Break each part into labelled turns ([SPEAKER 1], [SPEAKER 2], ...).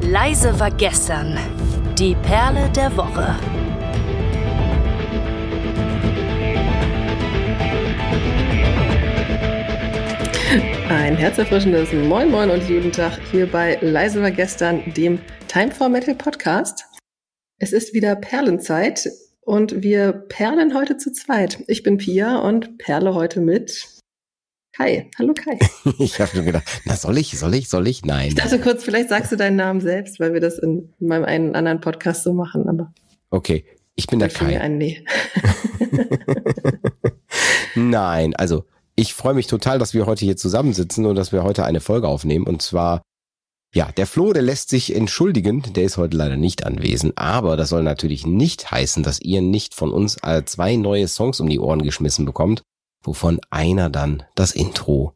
[SPEAKER 1] Leise war gestern. Die Perle der Woche.
[SPEAKER 2] Ein herzerfrischendes Moin Moin und guten Tag hier bei Leise war gestern, dem Time for Metal Podcast. Es ist wieder Perlenzeit und wir perlen heute zu zweit. Ich bin Pia und perle heute mit Kai. Hallo Kai.
[SPEAKER 3] ich habe schon gedacht, na soll ich, soll ich, soll ich? Nein.
[SPEAKER 2] Ich dachte kurz, vielleicht sagst du deinen Namen selbst, weil wir das in, in meinem einen anderen Podcast so machen, aber.
[SPEAKER 3] Okay, ich bin der Kai.
[SPEAKER 2] Ein nee.
[SPEAKER 3] Nein, also ich freue mich total, dass wir heute hier zusammensitzen und dass wir heute eine Folge aufnehmen. Und zwar, ja, der Flo, der lässt sich entschuldigen, der ist heute leider nicht anwesend, aber das soll natürlich nicht heißen, dass ihr nicht von uns zwei neue Songs um die Ohren geschmissen bekommt wovon einer dann das Intro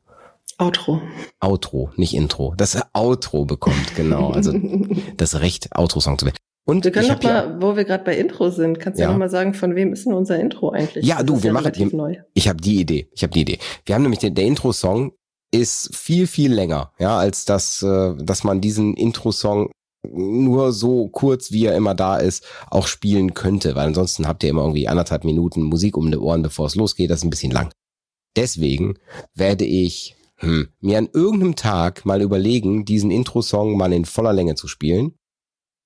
[SPEAKER 2] Outro.
[SPEAKER 3] Outro, nicht Intro. Das Outro bekommt, genau. Also das Recht, Outro-Song zu werden.
[SPEAKER 2] Und wir können noch mal, wo wir gerade bei Intro sind, kannst du ja. noch mal sagen, von wem ist denn unser Intro eigentlich?
[SPEAKER 3] Ja, du, wir ja machen wir, neu. Ich habe die Idee. Ich habe die Idee. Wir haben nämlich den, der Intro-Song ist viel viel länger, ja, als das, äh, dass man diesen Intro-Song nur so kurz, wie er immer da ist, auch spielen könnte, weil ansonsten habt ihr immer irgendwie anderthalb Minuten Musik um die Ohren, bevor es losgeht. Das ist ein bisschen lang. Deswegen werde ich hm, mir an irgendeinem Tag mal überlegen, diesen Intro-Song mal in voller Länge zu spielen.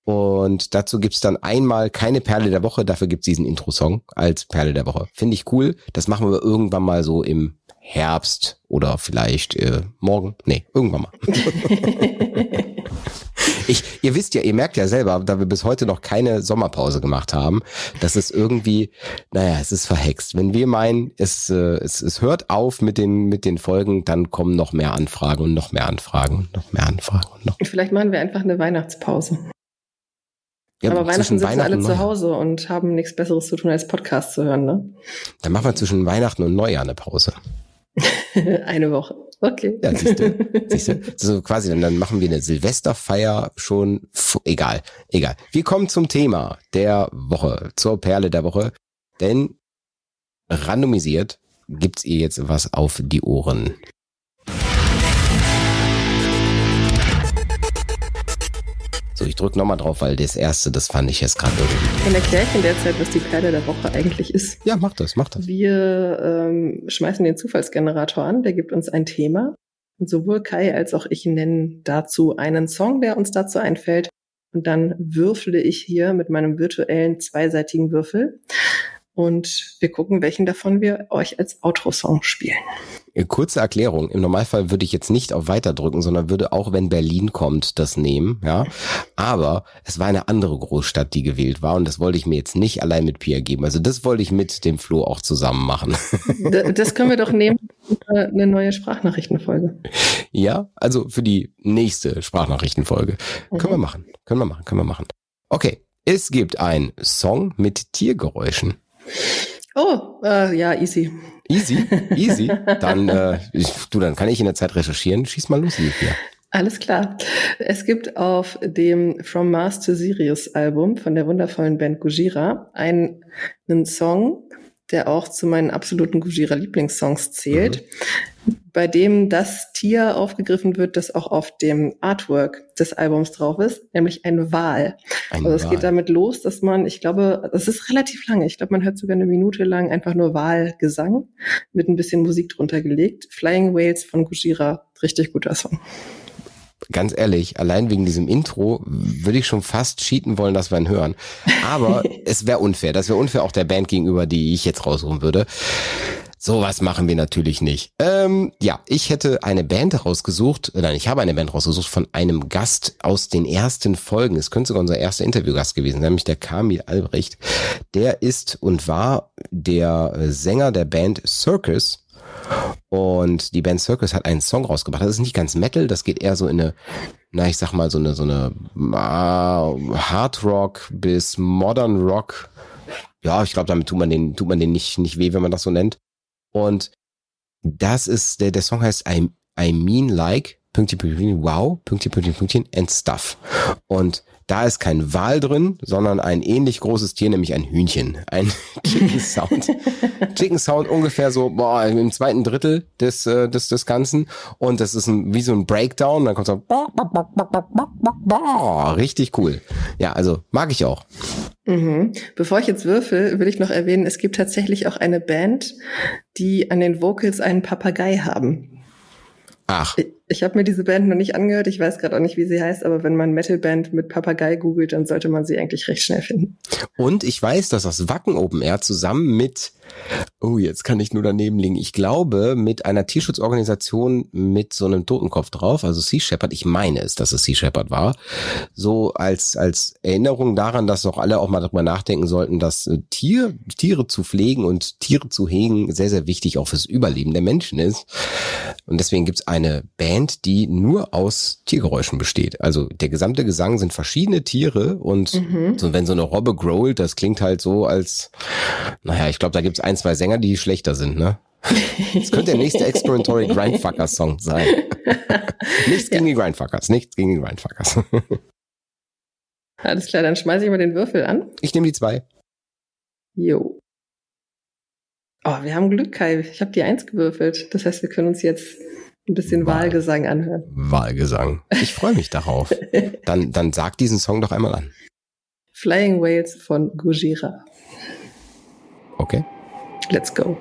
[SPEAKER 3] Und dazu gibt's dann einmal keine Perle der Woche, dafür gibt's diesen Intro-Song als Perle der Woche. Finde ich cool. Das machen wir irgendwann mal so im Herbst oder vielleicht äh, morgen. Nee, irgendwann mal. Ich, ihr wisst ja, ihr merkt ja selber, da wir bis heute noch keine Sommerpause gemacht haben, dass es irgendwie, naja, es ist verhext. Wenn wir meinen, es, äh, es, es hört auf mit den, mit den Folgen, dann kommen noch mehr Anfragen und noch mehr Anfragen und noch mehr Anfragen. Und noch.
[SPEAKER 2] Vielleicht machen wir einfach eine Weihnachtspause. Ja, Aber Weihnachten sitzen alle zu Hause und haben nichts Besseres zu tun, als Podcast zu hören, ne?
[SPEAKER 3] Dann machen wir zwischen Weihnachten und Neujahr eine Pause.
[SPEAKER 2] eine Woche. Okay.
[SPEAKER 3] Ja, siehst du. siehst du? So quasi, dann machen wir eine Silvesterfeier schon. Egal, egal. Wir kommen zum Thema der Woche, zur Perle der Woche. Denn randomisiert gibt's ihr jetzt was auf die Ohren. So, ich drücke nochmal drauf, weil das erste, das fand ich jetzt gerade irgendwie.
[SPEAKER 2] Dann erkläre ich in der Zeit, was die Perle der Woche eigentlich ist.
[SPEAKER 3] Ja, mach das, mach das.
[SPEAKER 2] Wir ähm, schmeißen den Zufallsgenerator an, der gibt uns ein Thema. Und sowohl Kai als auch ich nennen dazu einen Song, der uns dazu einfällt. Und dann würfle ich hier mit meinem virtuellen zweiseitigen Würfel und wir gucken, welchen davon wir euch als Outro-Song spielen.
[SPEAKER 3] Äh, kurze Erklärung. Im Normalfall würde ich jetzt nicht auf Weiter drücken, sondern würde auch, wenn Berlin kommt, das nehmen, ja. Aber es war eine andere Großstadt, die gewählt war und das wollte ich mir jetzt nicht allein mit Pia geben. Also das wollte ich mit dem Flo auch zusammen machen.
[SPEAKER 2] Das können wir doch nehmen, eine neue Sprachnachrichtenfolge.
[SPEAKER 3] Ja, also für die nächste Sprachnachrichtenfolge. Mhm. Können wir machen, können wir machen, können wir machen. Okay, es gibt einen Song mit Tiergeräuschen.
[SPEAKER 2] Oh, äh, ja, easy.
[SPEAKER 3] Easy, easy. Dann, äh, ich, du, dann kann ich in der Zeit recherchieren. Schieß mal los, Livia.
[SPEAKER 2] Alles klar. Es gibt auf dem From Mars to Sirius Album von der wundervollen Band Gujira einen, einen Song, der auch zu meinen absoluten Gujira Lieblingssongs zählt. Mhm bei dem das Tier aufgegriffen wird, das auch auf dem Artwork des Albums drauf ist, nämlich ein Wal. Ein also es geht damit los, dass man, ich glaube, das ist relativ lange, ich glaube, man hört sogar eine Minute lang einfach nur Wahlgesang mit ein bisschen Musik drunter gelegt. Flying Whales von Gujira, richtig guter Song
[SPEAKER 3] ganz ehrlich, allein wegen diesem Intro würde ich schon fast cheaten wollen, dass wir ihn hören. Aber es wäre unfair. Das wäre unfair auch der Band gegenüber, die ich jetzt rausrufen würde. Sowas machen wir natürlich nicht. Ähm, ja, ich hätte eine Band rausgesucht, nein, ich habe eine Band rausgesucht von einem Gast aus den ersten Folgen. Es könnte sogar unser erster Interviewgast gewesen sein, nämlich der Kamil Albrecht. Der ist und war der Sänger der Band Circus. Und die Band Circus hat einen Song rausgebracht. Das ist nicht ganz Metal, das geht eher so in eine, na, ich sag mal, so eine, so eine uh, Hard Rock bis Modern Rock. Ja, ich glaube, damit tut man den, tut man den nicht, nicht weh, wenn man das so nennt. Und das ist, der, der Song heißt I, I Mean Like, Pünktchen, Pünktchen, wow, Pünktchen, Pünktchen, Pünktchen and Stuff. Und Da ist kein Wal drin, sondern ein ähnlich großes Tier, nämlich ein Hühnchen. Ein Chicken Sound. Chicken Sound ungefähr so boah, im zweiten Drittel des, äh, des, des Ganzen. Und das ist ein, wie so ein Breakdown. Dann kommt so richtig cool. Ja, also mag ich auch.
[SPEAKER 2] Mhm. Bevor ich jetzt würfel, will ich noch erwähnen, es gibt tatsächlich auch eine Band, die an den Vocals einen Papagei haben.
[SPEAKER 3] Ach.
[SPEAKER 2] Ich, ich habe mir diese Band noch nicht angehört, ich weiß gerade auch nicht, wie sie heißt, aber wenn man Metalband mit Papagei googelt, dann sollte man sie eigentlich recht schnell finden.
[SPEAKER 3] Und ich weiß, dass das Wacken Open Air zusammen mit, oh, jetzt kann ich nur daneben liegen, ich glaube, mit einer Tierschutzorganisation mit so einem Totenkopf drauf, also Sea Shepherd, ich meine es, dass es Sea Shepherd war, so als, als Erinnerung daran, dass auch alle auch mal darüber nachdenken sollten, dass äh, Tier, Tiere zu pflegen und Tiere zu hegen sehr, sehr wichtig auch fürs Überleben der Menschen ist. Und deswegen gibt's eine Band, die nur aus Tiergeräuschen besteht. Also der gesamte Gesang sind verschiedene Tiere und
[SPEAKER 2] Mhm.
[SPEAKER 3] so, wenn so eine Robbe growlt, das klingt halt so als, naja, ich glaube, da gibt's ein, zwei Sänger, die schlechter sind, ne? Das könnte der nächste Experimentory Grindfucker Song sein. nichts gegen die Grindfuckers, nichts gegen die Grindfuckers.
[SPEAKER 2] Alles klar, dann schmeiße ich mal den Würfel an.
[SPEAKER 3] Ich nehme die zwei.
[SPEAKER 2] Jo. Oh, wir haben Glück, Kai. Ich habe die Eins gewürfelt. Das heißt, wir können uns jetzt ein bisschen
[SPEAKER 3] Wahl.
[SPEAKER 2] Wahlgesang anhören.
[SPEAKER 3] Wahlgesang. Ich freue mich darauf. Dann, dann sag diesen Song doch einmal an.
[SPEAKER 2] Flying Whales von Gujira.
[SPEAKER 3] Okay?
[SPEAKER 2] Let's go.